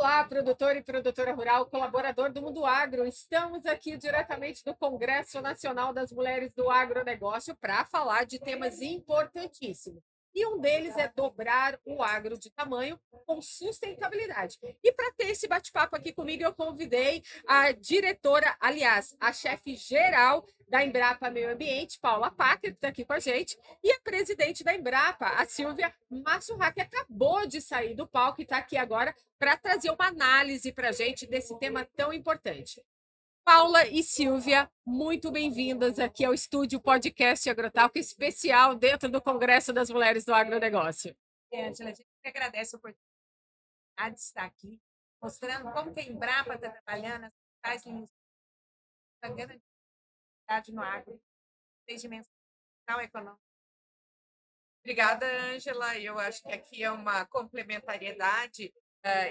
Olá, produtor e produtora rural, colaborador do Mundo Agro. Estamos aqui diretamente do Congresso Nacional das Mulheres do Agronegócio para falar de temas importantíssimos. E um deles é dobrar o agro de tamanho com sustentabilidade. E para ter esse bate-papo aqui comigo, eu convidei a diretora, aliás, a chefe geral da Embrapa Meio Ambiente, Paula Packer, que está aqui com a gente, e a presidente da Embrapa, a Silvia Massurra, que acabou de sair do palco e está aqui agora para trazer uma análise para a gente desse tema tão importante. Paula e Silvia, muito bem-vindas aqui ao estúdio podcast Agrotalk especial dentro do Congresso das Mulheres do Agronegócio. Angela, a gente agradece a oportunidade de estar aqui, mostrando como que a Embrapa está trabalhando as principais linhas de no agro, desde dimensão econômica. Obrigada, Ângela. Eu acho que aqui é uma complementariedade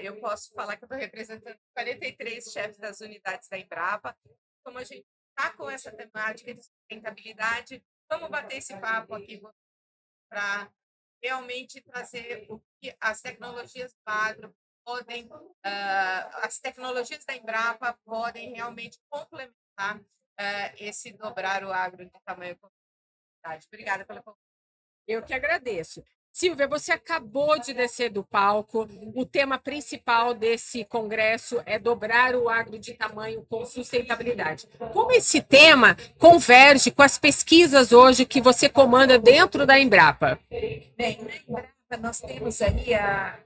eu posso falar que eu estou representando 43 chefes das unidades da Embrapa. Como a gente está com essa temática de sustentabilidade, vamos bater esse papo aqui para realmente trazer o que as tecnologias do agro podem, uh, as tecnologias da Embrapa podem realmente complementar uh, esse dobrar o agro de tamanho Obrigada pela Eu que agradeço. Silvia, você acabou de descer do palco. O tema principal desse congresso é dobrar o agro de tamanho com sustentabilidade. Como esse tema converge com as pesquisas hoje que você comanda dentro da Embrapa? Bem, na Embrapa nós temos aí a,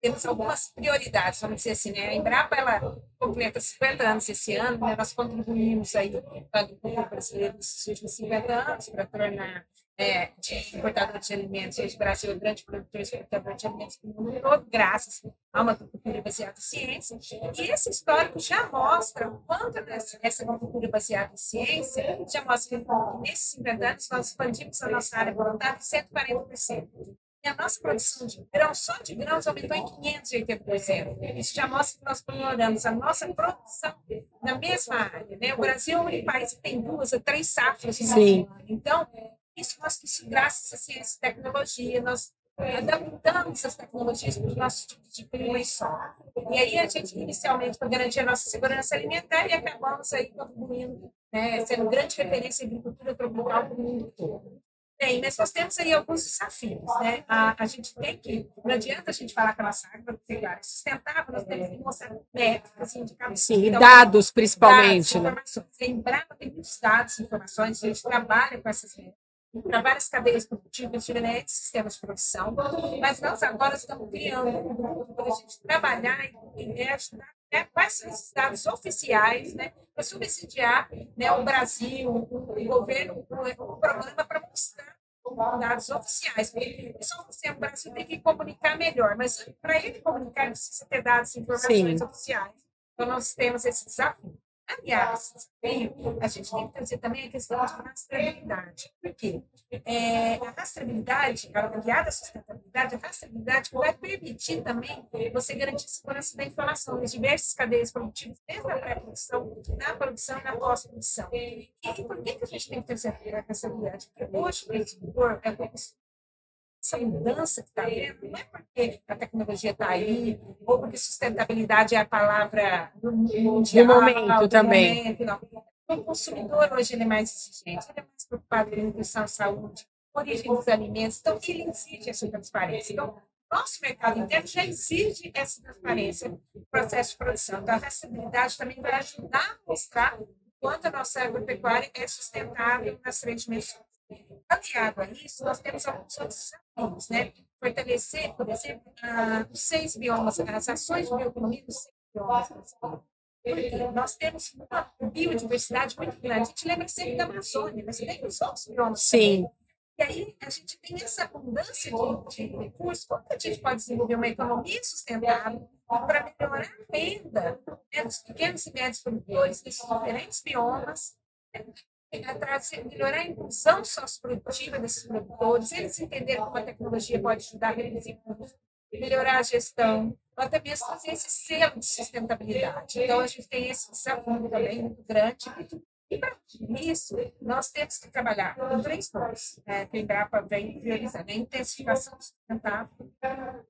temos algumas prioridades, vamos dizer assim, né? A Embrapa, ela completa 50 anos esse ano, né? nós contribuímos aí para agricultura brasileira nesses últimos 50 anos para tornar é, de importador de alimentos. Hoje o Brasil é um grande produtor e exportador de alimentos mundo todo, graças a uma agricultura baseada em ciência. E esse histórico já mostra o quanto essa agricultura baseada em ciência já mostra que nesses 50 anos nós expandimos a nossa área voluntária em 140%. E a nossa produção de grãos, só de grãos, aumentou em 580%. Isso já mostra que nós melhoramos a nossa produção na mesma área. Né? O Brasil é um país que tem duas ou três safras. Sim. Então, isso nós, graças à ciência e tecnologia, nós adaptamos as tecnologias para o nosso tipo de clima e. E aí a gente, inicialmente, para garantir a nossa segurança alimentar, e acabamos aí contribuindo, né, sendo grande referência em agricultura tropical para o mundo todo. Bem, mas nós temos aí alguns desafios, né? A, a gente tem que, não adianta a gente falar que a nossa agropecuária é sustentável, nós temos que mostrar métricas, indicadores. Sim, então, dados principalmente, dados, né? Informações. Lembrando, tem muitos dados, informações, a gente trabalha com essas métricas para várias cadeias produtivas, diferentes sistemas de produção, mas nós agora estamos criando um grupo para a gente trabalhar e ajudar né, quais são esses dados oficiais né, para subsidiar né, o Brasil, o, governo, o, programa para mostrar dados oficiais. Porque isso o Brasil tem que comunicar melhor, mas para ele comunicar, precisa ter dados e informações Sim. oficiais. Então, nós temos esse desafio. Aliás, a gente tem que trazer também a questão de rastreabilidade. Por quê? É, a rastreabilidade, aliada à sustentabilidade, a rastreabilidade vai permitir também você garantir a segurança da informação nas diversas cadeias produtivas, desde a pré-produção, na produção e na pós-produção. E, por que, que a gente tem que ter essa rastreabilidade? Porque hoje o agricultor é essa mudança que está havendo, não é porque a tecnologia está aí, ou porque sustentabilidade é a palavra do mundial. Do momento do também. Momento, não. O consumidor hoje ele é mais exigente, ele é mais preocupado com nutrição saúde, origem dos alimentos, então ele exige essa transparência. Então, nosso mercado interno já exige essa transparência no processo de produção. Então, a rastreabilidade também vai ajudar a mostrar quanto a nossa agropecuária é sustentável nas três dimensões. Aliado a isso, nós temos alguns outros desafios, né? Fortalecer, por exemplo, os seis biomas, as ações dos seis biomas. Porque nós temos uma biodiversidade muito grande. A gente lembra sempre da Amazônia, mas tem os outros biomas. Sim. Também. E aí a gente tem essa abundância de, de recursos. Como que a gente pode desenvolver uma economia sustentável para melhorar a renda né, dos pequenos e médios produtores desses diferentes biomas, né, trazer, melhorar a inclusão socioprodutiva desses produtores, eles entenderem como a tecnologia pode ajudar a melhorar a gestão, ou até mesmo fazer esse selo de sustentabilidade. Então, a gente tem esse desafio também muito grande. E para isso, nós temos que trabalhar com três pontos né, que a Embrapa vem priorizando. A intensificação sustentável,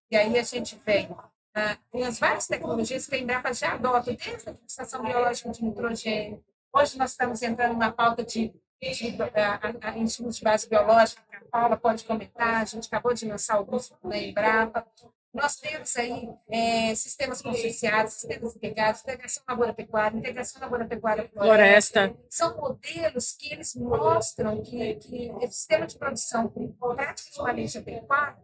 e aí a gente vem ah, tem as várias tecnologias que a Embrapa já adota, desde a fixação biológica de nitrogênio. Hoje nós estamos entrando numa pauta de, de a, a, insumos de base biológica, que a Paula pode comentar, a gente acabou de lançar o curso da Embrapa. Nós temos aí é, sistemas consorciados, sistemas integrados, integração lavoura-pecuária, integração lavoura-pecuária-floresta. São modelos que eles mostram que, que o sistema de produção com prática de manejo adequado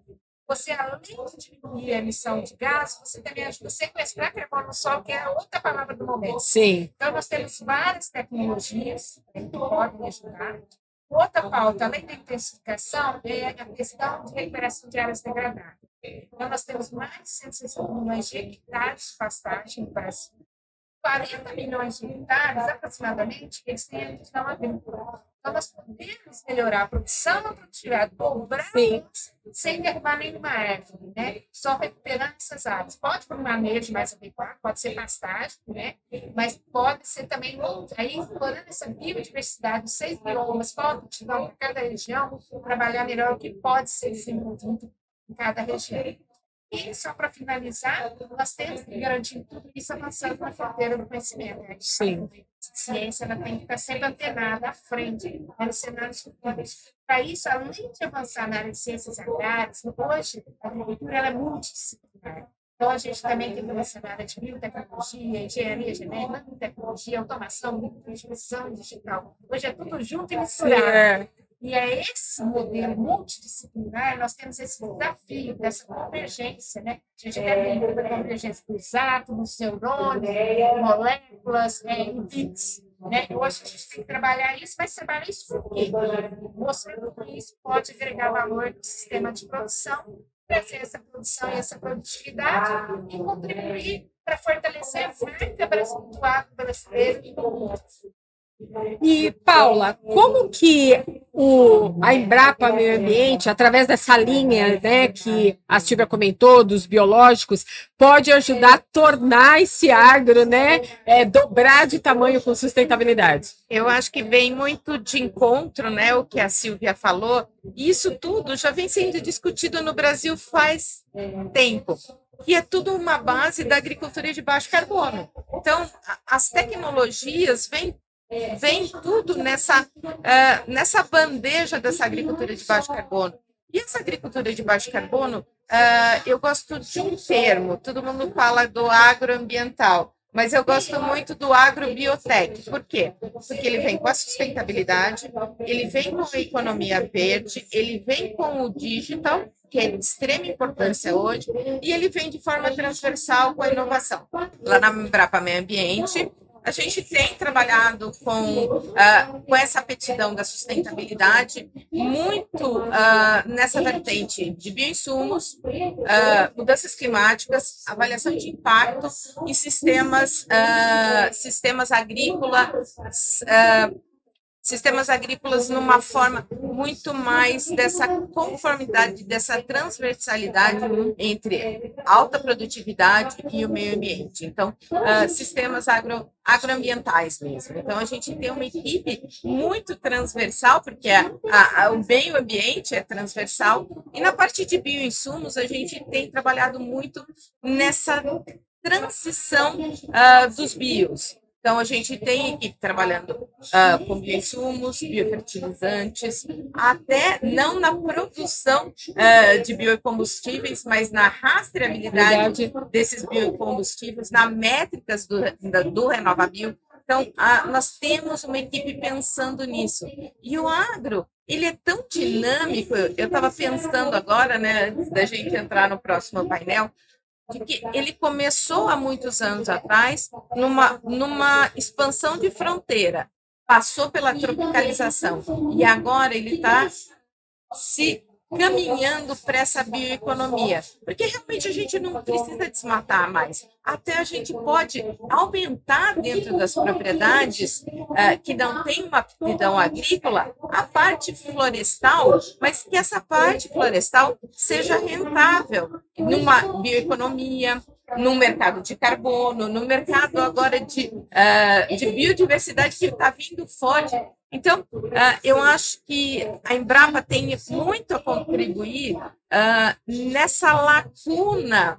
você, além de diminuir a emissão de gás, você também ajuda a sequestrar carbono no solo, que é a outra palavra do momento. Sim. Então, nós temos várias tecnologias que podem ajudar. Outra pauta, além da intensificação, é a questão de recuperação de áreas degradadas. Então, nós temos mais de 160 milhões de hectares de pastagem no Brasil. 40 milhões de hectares, aproximadamente, eles têm a região agrícola. Então, nós podemos melhorar a produção, a produtividade, dobrar sem derrubar nenhuma árvore, né? Só recuperando essas áreas. Pode por um manejo mais adequado, pode ser pastagem, né? Mas pode ser também outro. Aí, explorando essa biodiversidade, seis biomas, pode utilizar para cada região, trabalhar melhor o que pode ser desenvolvido em cada região. E, só para finalizar, nós temos que garantir tudo isso avançando na fronteira do conhecimento. Né? Sim. A ciência ela tem que estar sempre antenada à frente, né, nos cenários futuros. Para isso, além de avançar na área de ciências agrárias, hoje a agricultura ela é multidisciplinar. Então, a gente também tem na área de biotecnologia, engenharia genética, nanotecnologia, automação, precisão digital. Hoje é tudo junto e misturado. É. E é esse modelo multidisciplinar, nós temos esse desafio dessa convergência, né? A gente quer ver a convergência dos átomos, neurônios, moléculas, é, e bits. Né? Hoje a gente tem que trabalhar isso, mas trabalhar isso por quê? Mostrando que isso pode agregar valor no sistema de produção, trazer essa produção e essa produtividade e contribuir para fortalecer a marca do brasileiro e do mundo. E, Paula, como que o, a Embrapa Meio Ambiente, através dessa linha né, que a Silvia comentou, dos biológicos, pode ajudar a tornar esse agro, né, é, dobrar de tamanho com sustentabilidade? Eu acho que vem muito de encontro, né, o que a Silvia falou. Isso tudo já vem sendo discutido no Brasil faz tempo que é tudo uma base da agricultura de baixo carbono. Então, as tecnologias vêm vem tudo nessa, uh, nessa bandeja dessa agricultura de baixo carbono. E essa agricultura de baixo carbono, uh, eu gosto de um termo, todo mundo fala do agroambiental, mas eu gosto muito do agrobiotech. Por quê? Porque ele vem com a sustentabilidade, ele vem com a economia verde, ele vem com o digital, que é de extrema importância hoje, e ele vem de forma transversal com a inovação. Lá na Embrapa Meio Ambiente, a gente tem trabalhado com, uh, com essa aptidão da sustentabilidade muito uh, nessa vertente de bioinsumos, uh, mudanças climáticas, avaliação de impacto em sistemas, sistemas agrícolas, sistemas agrícolas numa forma muito mais dessa conformidade, dessa transversalidade entre alta produtividade e o meio ambiente. Então, uh, sistemas agro, agroambientais mesmo. Então, a gente tem uma equipe muito transversal, porque a, a, a, o meio ambiente é transversal, e na parte de bioinsumos, a gente tem trabalhado muito nessa transição uh, dos bios. Então, a gente tem equipe trabalhando uh, com bioinsumos, biofertilizantes, até não na produção uh, de biocombustíveis, mas na rastreabilidade desses biocombustíveis, na métricas do, do Renovabil. Então, uh, nós temos uma equipe pensando nisso. E o agro, ele é tão dinâmico, eu estava pensando agora, né, antes da gente entrar no próximo painel, de que ele começou há muitos anos atrás numa, numa expansão de fronteira, passou pela tropicalização e agora ele está se caminhando para essa bioeconomia, porque realmente a gente não precisa desmatar mais. Até a gente pode aumentar dentro das propriedades uh, que não tem uma aptidão agrícola a parte florestal, mas que essa parte florestal seja rentável numa bioeconomia, no mercado de carbono, no mercado agora de, uh, de biodiversidade que está vindo forte Então, uh, eu acho que a Embrapa tem muito a contribuir uh, nessa lacuna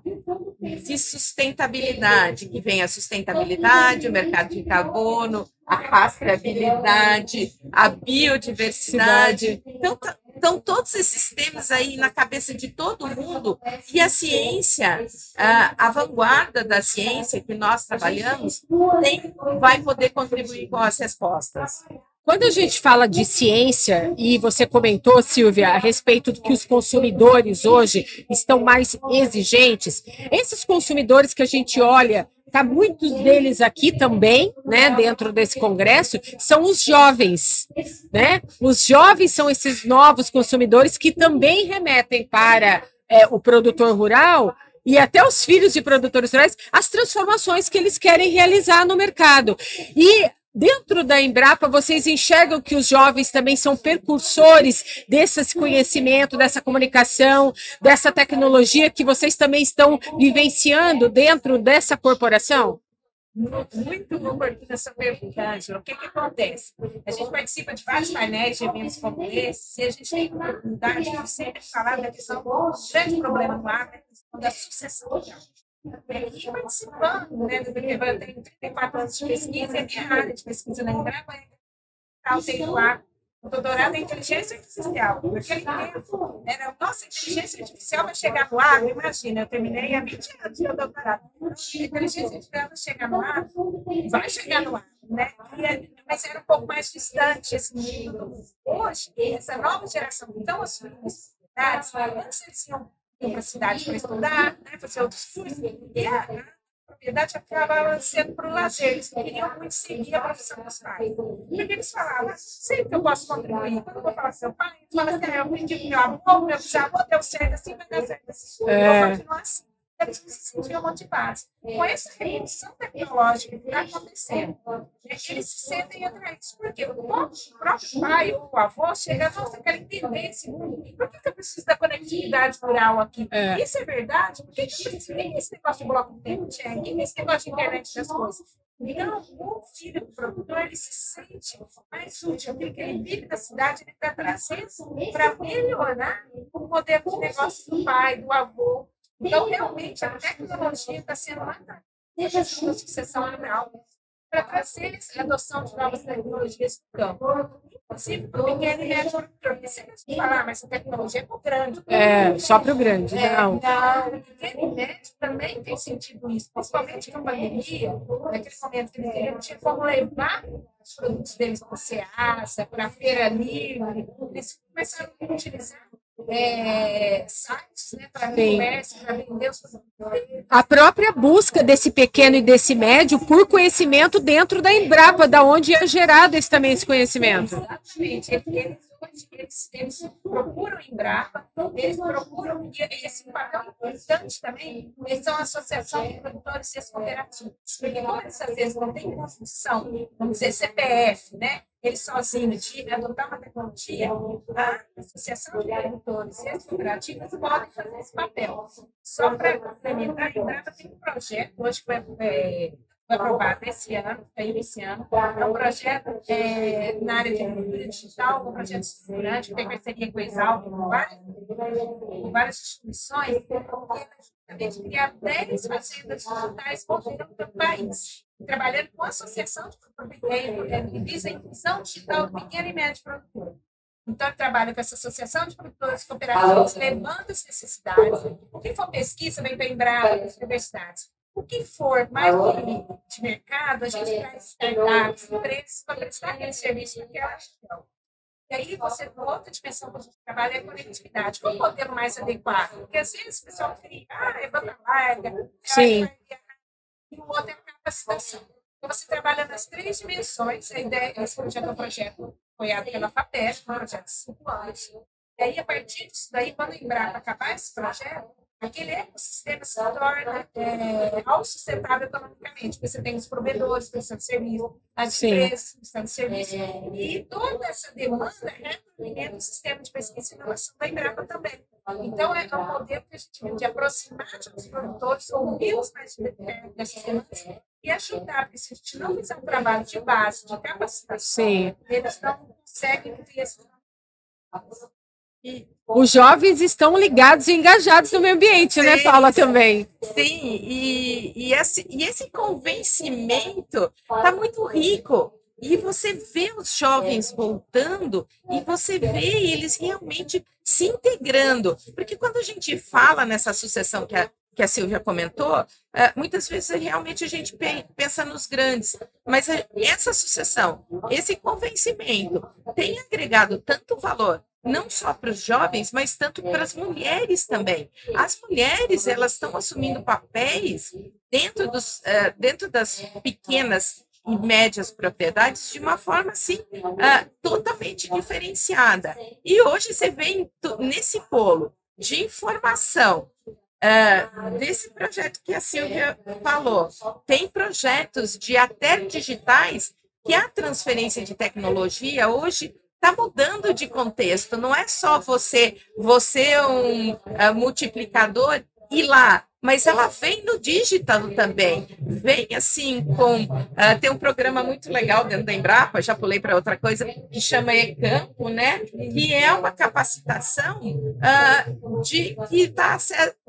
de sustentabilidade, que vem a sustentabilidade, o mercado de carbono, a rastreabilidade, a biodiversidade. Então, então, todos esses temas aí na cabeça de todo mundo, e a ciência, a, a vanguarda da ciência que nós trabalhamos, tem, vai poder contribuir com as respostas. Quando a gente fala de ciência, e você comentou, Silvia, a respeito do que os consumidores hoje estão mais exigentes, esses consumidores que a gente olha, tá muitos deles aqui também, né, dentro desse congresso, são os jovens, né? Os jovens são esses novos consumidores que também remetem para é, o produtor rural e até os filhos de produtores rurais as transformações que eles querem realizar no mercado. E Dentro da Embrapa, vocês enxergam que os jovens também são percursores desse conhecimento, dessa comunicação, dessa tecnologia que vocês também estão vivenciando dentro dessa corporação? Muito oportuna essa pergunta, Angela. O que, que acontece? A gente participa de vários painéis de eventos como esse e a gente tem oportunidade de sempre falar da questão do grande problema do agro, da sucessão de e participando né, BPBAN, eu tenho 34 anos de pesquisa, a minha área de pesquisa na Embrapa é tenho lá o doutorado em inteligência artificial. Naquele tempo, era, nossa, inteligência artificial vai chegar no ar, imagina, eu terminei há 20 anos meu doutorado. A inteligência artificial vai chegar no ar, vai chegar no ar, né? E, mas era um pouco mais distante esse mundo. Hoje, essa nova geração assumindo as possibilidades, antes eles iam para a cidade para estudar, né, fazer outros cursos. E a, a propriedade acabava sendo para o lazer. Eles queriam muito seguir a profissão dos pais. Porque eles falavam, sei que eu posso contribuir. Quando eu vou falar com seu pai, fala assim, ah, eu aprendi com meu avô, meu bisavô, deu certo assim, vai dar certo assim. É. Eu vou continuar assim eles se sentiam motivados. Com essa revolução tecnológica que está acontecendo, eles se sentem atraídos, porque o próprio pai ou o avô chega, nossa, eu quero entender esse mundo. Por que, que eu preciso da conectividade rural aqui? É. Isso é verdade? Por que, que eu preciso? Tem esse negócio de bloco tempo, Tem esse negócio de internet das coisas. Então, o filho do produtor ele se sente mais útil, porque ele vive na cidade, ele está trazendo para melhorar o modelo de negócio do pai, do avô, então, realmente, a tecnologia está sendo uma da sucessão animal para trazer a adoção de novas tecnologias no campo. Inclusive para o pequeno e médio produtor. A falar, mas essa tecnologia é para o grande. É, só para o grande, é, não. não. O pequeno e médio também tem sentido isso, principalmente com a pandemia, naquele momento que eles tinham como levar os produtos deles para o SEASA, para a feira livre, eles começaram a utilizar é, sites né, para comércio, para vender os A própria busca desse pequeno e desse médio por conhecimento dentro da Embrapa, da onde é gerado esse, também esse conhecimento. Exatamente. Eles, eles, eles procuram Embrapa, eles procuram, e esse papel importante também, eles são a Associação de Produtores e as Cooperativas. Porque como eles às vezes não têm construção, vamos dizer, CPF, né? Ele sozinho de adotar uma tecnologia, a Associação de Agricultores e as cooperativas podem fazer esse papel. Só para complementar, a Embrapa tem um projeto, hoje que vai, é, foi aprovado esse ano, caiu esse ano, é um projeto é, na área de agricultura digital, um projeto estruturante, que tem parceria com a Exalc, com várias, com várias instituições, que é justamente criar 10 fazendas digitais por dentro do país trabalhando com a associação de produtores que visa a inclusão digital do pequeno e médio produtor. Então, ele trabalha com essa associação de produtores cooperativos, levando as necessidades. O que for pesquisa, vem para Embrapa, das universidades. O que for mais de, mercado, a gente traz startups, empresas para prestar aquele serviço naquela região. E aí, você, outra dimensão que a gente trabalha é a conectividade. Qual o modelo mais adequado? Porque às vezes o pessoal cria, ah, é banda larga, Sim. É, e o outro é capacitação. Então, você trabalha nas três dimensões. A ideia, esse projeto é um projeto apoiado pela FAPES, um projeto de cinco anos. E aí, a partir disso daí, quando a Embrapa acabar esse projeto, aquele ecossistema se torna é, autossustentável economicamente, porque você tem os provedores prestando serviço, as Sim. empresas prestando serviço, e toda essa demanda é o sistema de pesquisa e inovação da Embrapa também. Então, é um modelo que a gente tem de aproximar os produtores, ouvir os mais dessas demandas e ajudar, porque se a gente não fizer um trabalho de base, de capacitação, Sim. eles não conseguem ter esse e os jovens estão ligados e engajados no meio ambiente, né, Sim. Paula, também? Sim, e, e, esse, e esse convencimento está muito rico. E você vê os jovens voltando e você vê eles realmente se integrando. Porque quando a gente fala nessa sucessão que a, que a Silvia comentou, eh, muitas vezes realmente a gente pe- pensa nos grandes. Mas eh, essa sucessão, esse convencimento tem agregado tanto valor não só para os jovens, mas tanto para as mulheres também. As mulheres elas estão assumindo papéis dentro, dos, dentro das pequenas e médias propriedades de uma forma assim totalmente diferenciada. E hoje você vê nesse polo de informação ah, desse projeto que a Silvia falou, tem projetos de até digitais que a transferência de tecnologia hoje está mudando de contexto. Não é só você, você é um ah, multiplicador ir lá, mas ela vem no digital também. Vem assim com ah, tem um programa muito legal dentro da Embrapa, já pulei para outra coisa que chama Ecampo, né? Que é uma capacitação ah, de que está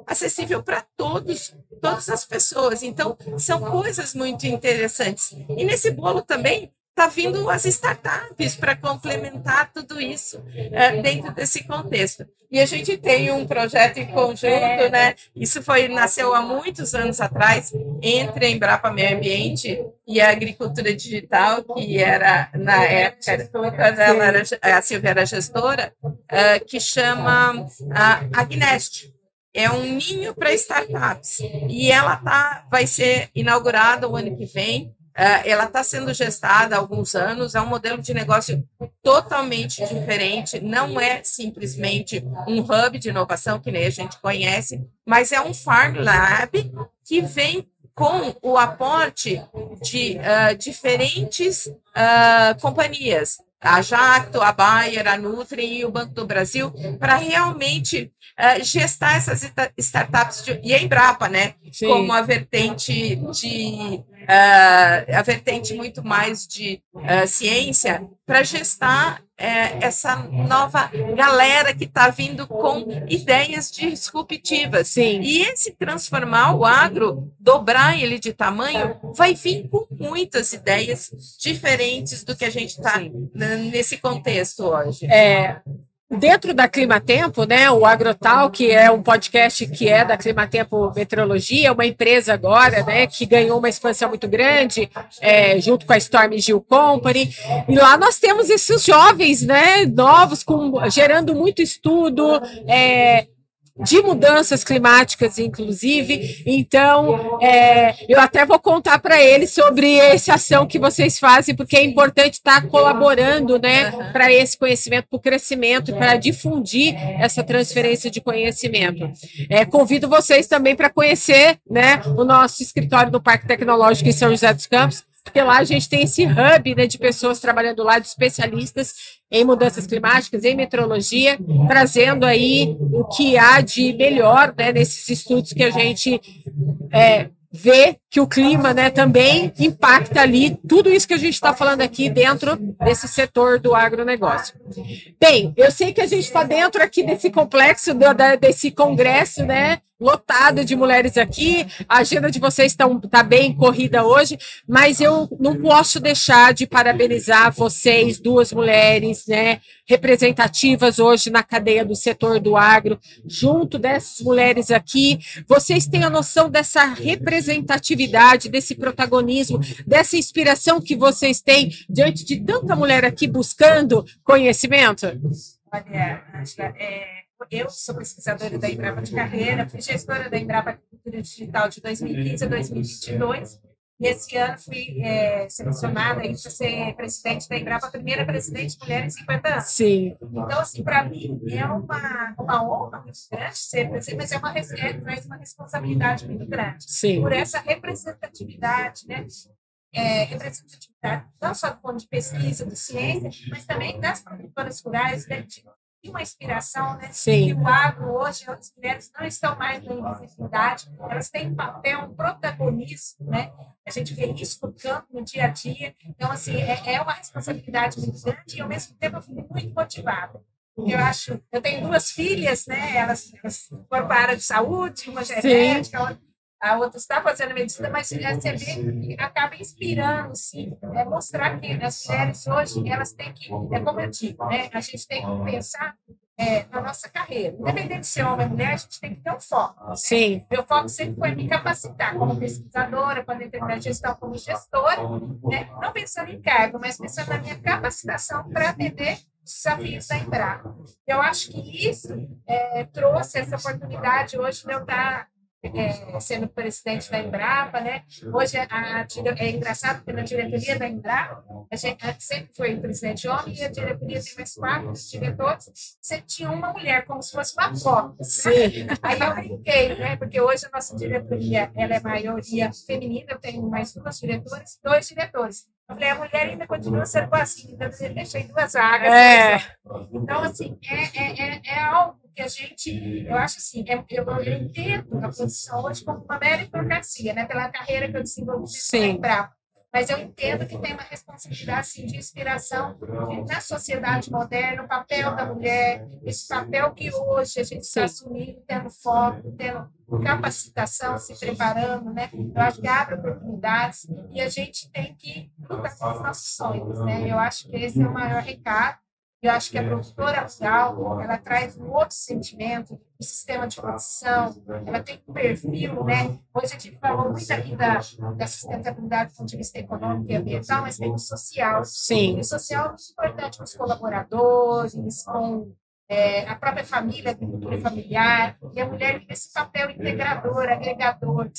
acessível para todos, todas as pessoas. Então são coisas muito interessantes. E nesse bolo também está vindo as startups para complementar tudo isso eh, dentro desse contexto. E a gente tem um projeto em conjunto, né? Isso foi nasceu há muitos anos atrás entre a Embrapa Meio Ambiente e a Agricultura Digital, que era na época quando ela era, a Silvia era gestora, eh, que chama a Agnest é um ninho para startups e ela tá, vai ser inaugurada o ano que vem. Uh, ela está sendo gestada há alguns anos, é um modelo de negócio totalmente diferente, não é simplesmente um hub de inovação que nem a gente conhece, mas é um Farm Lab que vem com o aporte de uh, diferentes uh, companhias, a Jacto, a Bayer, a Nutri e o Banco do Brasil, para realmente uh, gestar essas startups de, e a Embrapa, né? Sim. Como a vertente de uh, a vertente muito mais de uh, ciência para gestar uh, essa nova galera que está vindo com ideias disruptivas. Sim. E esse transformar o agro, dobrar ele de tamanho, vai vir com muitas ideias diferentes do que a gente está nesse contexto hoje. É, Dentro da Climatempo, né, o Agrotal, que é um podcast que é da Climatempo Meteorologia, uma empresa agora, né, que ganhou uma expansão muito grande, é, junto com a Storm Gil Company. E lá nós temos esses jovens, né, novos, com, gerando muito estudo, é, de mudanças climáticas, inclusive. Então, é, eu até vou contar para eles sobre essa ação que vocês fazem, porque é importante estar colaborando né, para esse conhecimento, para o crescimento, para difundir essa transferência de conhecimento. É, convido vocês também para conhecer né, o nosso escritório no Parque Tecnológico em São José dos Campos, porque lá a gente tem esse hub né, de pessoas trabalhando lá, de especialistas em mudanças climáticas, em meteorologia, trazendo aí o que há de melhor né, nesses estudos que a gente é, vê que o clima né, também impacta ali tudo isso que a gente está falando aqui dentro desse setor do agronegócio. Bem, eu sei que a gente está dentro aqui desse complexo, do, da, desse congresso, né? Lotado de mulheres aqui, a agenda de vocês está tá bem corrida hoje, mas eu não posso deixar de parabenizar vocês, duas mulheres, né, representativas hoje na cadeia do setor do agro, junto dessas mulheres aqui. Vocês têm a noção dessa representatividade, desse protagonismo, dessa inspiração que vocês têm diante de tanta mulher aqui buscando conhecimento? Olha, Angela, é, eu sou pesquisadora da Embrapa de carreira, fui gestora da Embrapa Agricultura Digital de 2015 a 2022. E esse ano fui é, selecionada para ser presidente da Embrapa, a primeira presidente mulher em 50 anos. Sim. Então, assim, para mim é uma, uma honra muito grande ser presidente, mas é uma, é, traz uma responsabilidade muito grande. Sim. Por essa representatividade, né? É, representatividade não só do ponto de pesquisa, de ciência, mas também das produtoras rurais, né, de uma inspiração, né? Sim. Que o agro hoje, as mulheres não estão mais na invisibilidade, elas têm um papel, um protagonismo, né? A gente vê isso no campo, no dia a dia. Então, assim, é, é uma responsabilidade muito grande e, ao mesmo tempo, eu fico muito motivada. Eu acho, eu tenho duas filhas, né? Elas, elas foram para a área de saúde, uma genética, a outra está fazendo medicina, mas você vê que acaba inspirando, sim, é mostrar que as mulheres hoje, elas têm que, é como eu digo, né? A gente tem que pensar é, na nossa carreira. Independente de ser homem ou mulher, a gente tem que ter um foco. Né? Sim. Meu foco sempre foi me capacitar como pesquisadora, para determinar gestão como gestora, né? não pensando em cargo, mas pensando na minha capacitação para atender os desafios da Embrapa. Eu acho que isso é, trouxe essa oportunidade hoje de eu estar é, sendo presidente da Embrapa, né? Hoje a, a, é engraçado porque na diretoria da Embrapa a gente sempre foi presidente homem e a diretoria tem mais quatro diretores. Você tinha uma mulher como se fosse uma cota. Sim. Aí eu brinquei, né? Porque hoje a nossa diretoria ela é maioria feminina. Eu tenho mais duas diretoras, dois diretores. Eu falei, a mulher ainda continua sendo assim, ainda deixei duas vagas. É. Então, assim, é, é, é, é algo que a gente, eu acho assim, é, eu, eu entendo a posição hoje como uma meritocracia, né? Pela carreira que eu desenvolvi Sim. Bravo. Mas eu entendo que tem uma responsabilidade assim, de inspiração na sociedade moderna, o papel da mulher, esse papel que hoje a gente está assumindo, tendo foco, tendo capacitação, se preparando, né? Eu acho que abre oportunidades e a gente tem que lutar com os nossos sonhos, né? Eu acho que esse é o maior recado eu acho que a produtora rural, ela traz um outro sentimento, um sistema de produção, ela tem um perfil, né? Hoje a gente falou muito aqui da, da sustentabilidade do ponto de vista econômico e ambiental, mas tem o social. Sim. E o social é muito importante com os colaboradores, com é, a própria família, a agricultura familiar, e a mulher tem esse papel integrador, agregador. Né?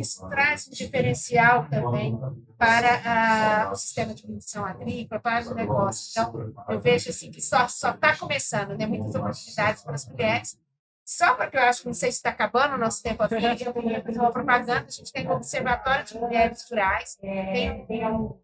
Isso traz um diferencial também para a, o sistema de produção agrícola, para o negócio. Então, eu vejo assim que só está começando, né? muitas oportunidades para as mulheres. Só porque eu acho que não sei se está acabando o nosso tempo aqui, eu queria fazer uma propaganda. A gente tem um observatório de mulheres rurais, tem, um,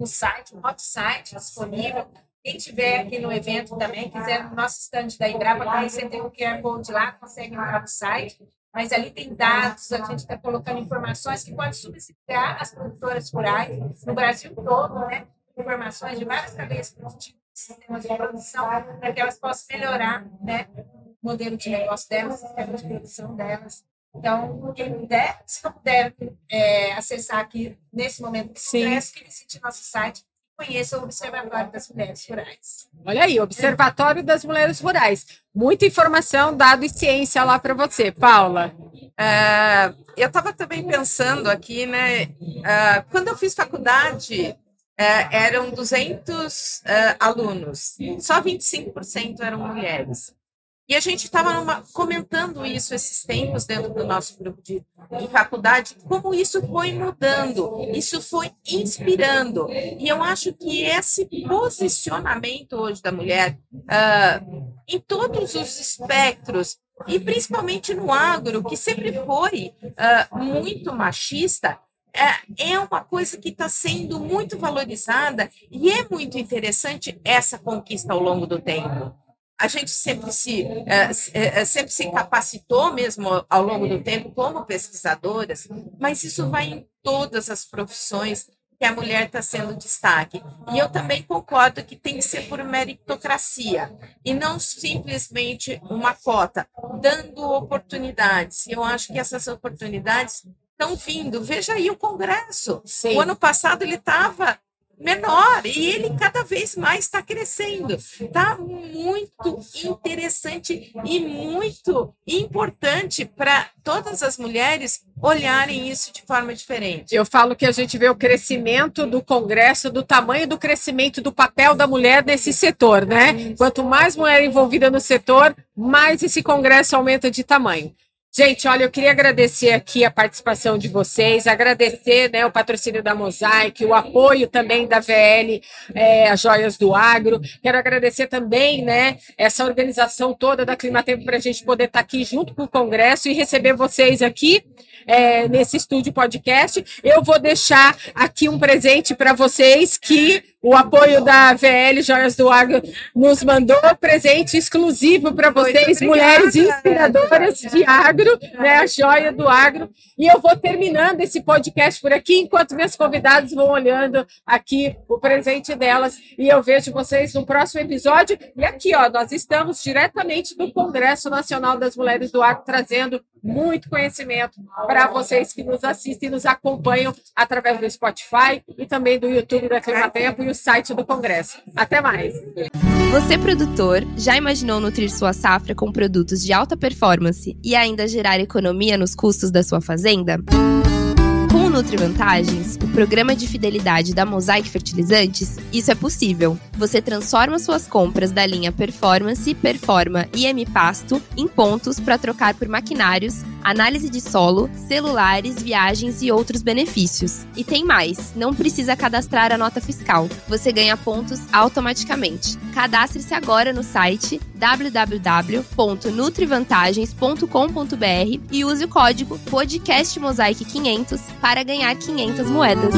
um site, um hot site disponível quem tiver aqui no evento também, quiser no nosso stand da Embrapa, conhecer, tem o QR Code lá, consegue entrar no site. Mas ali tem dados, a gente está colocando informações que podem subsidiar as produtoras rurais no Brasil todo, né? Informações de várias cadeias produtivas, sistemas de produção, para que elas possam melhorar né, o modelo de negócio delas, o sistema de produção delas. Então, quem puder, se não puder é, acessar aqui nesse momento do congresso, que visite nosso site conheça o Observatório das Mulheres Rurais. Olha aí, Observatório das Mulheres Rurais. Muita informação, dado e ciência lá para você, Paula. Uh, eu estava também pensando aqui, né? Uh, quando eu fiz faculdade, uh, eram 200 alunos, só 25% eram mulheres. E a gente estava comentando isso esses tempos dentro do nosso grupo de, de, faculdade, como isso foi mudando, isso foi inspirando. E eu acho que esse posicionamento hoje da mulher, uh, em todos os espectros, e principalmente no agro, que sempre foi uh, muito machista, é, é uma coisa que está sendo muito valorizada e é muito interessante essa conquista ao longo do tempo a gente sempre se, é, é, sempre se capacitou mesmo ao longo do tempo como pesquisadoras, mas isso vai em todas as profissões que a mulher está sendo destaque. E eu também concordo que tem que ser por meritocracia e não simplesmente uma cota, dando oportunidades. Eu acho que essas oportunidades estão vindo. Veja aí o Congresso. Sim. O ano passado ele estava menor e ele cada vez mais está crescendo. Está muito interessante e muito importante para todas as mulheres olharem isso de forma diferente. Eu falo que a gente vê o crescimento do Congresso, do tamanho do crescimento do papel da mulher nesse setor, né? Quanto mais mulher envolvida no setor, mais esse Congresso aumenta de tamanho. Gente, olha, eu queria agradecer aqui a participação de vocês, agradecer né, o patrocínio da Mosaic, o apoio também da VL, é, as Joias do Agro. Quero agradecer também né, essa organização toda da Climatempo para a gente poder estar tá aqui junto com o Congresso e receber vocês aqui é, nesse estúdio podcast. Eu vou deixar aqui um presente para vocês que o apoio da VL Joias do Agro nos mandou presente exclusivo para vocês, mulheres inspiradoras de agro, né? A joia do agro. E eu vou terminando esse podcast por aqui, enquanto minhas convidadas vão olhando aqui o presente delas. E eu vejo vocês no próximo episódio. E aqui, ó, nós estamos diretamente do Congresso Nacional das Mulheres do Agro, trazendo muito conhecimento para vocês que nos assistem e nos acompanham através do Spotify e também do YouTube da Clima Tempo e o site do Congresso. Até mais! Você, produtor, já imaginou nutrir sua safra com produtos de alta performance e ainda gerar economia nos custos da sua fazenda? Com o Nutri Vantagens, o programa de fidelidade da Mosaic Fertilizantes, isso é possível. Você transforma suas compras da linha Performance, Performa e M Pasto em pontos para trocar por maquinários análise de solo, celulares, viagens e outros benefícios. E tem mais: não precisa cadastrar a nota fiscal. Você ganha pontos automaticamente. Cadastre-se agora no site www.nutrivantagens.com.br e use o código podcastmosaic500 para ganhar 500 moedas.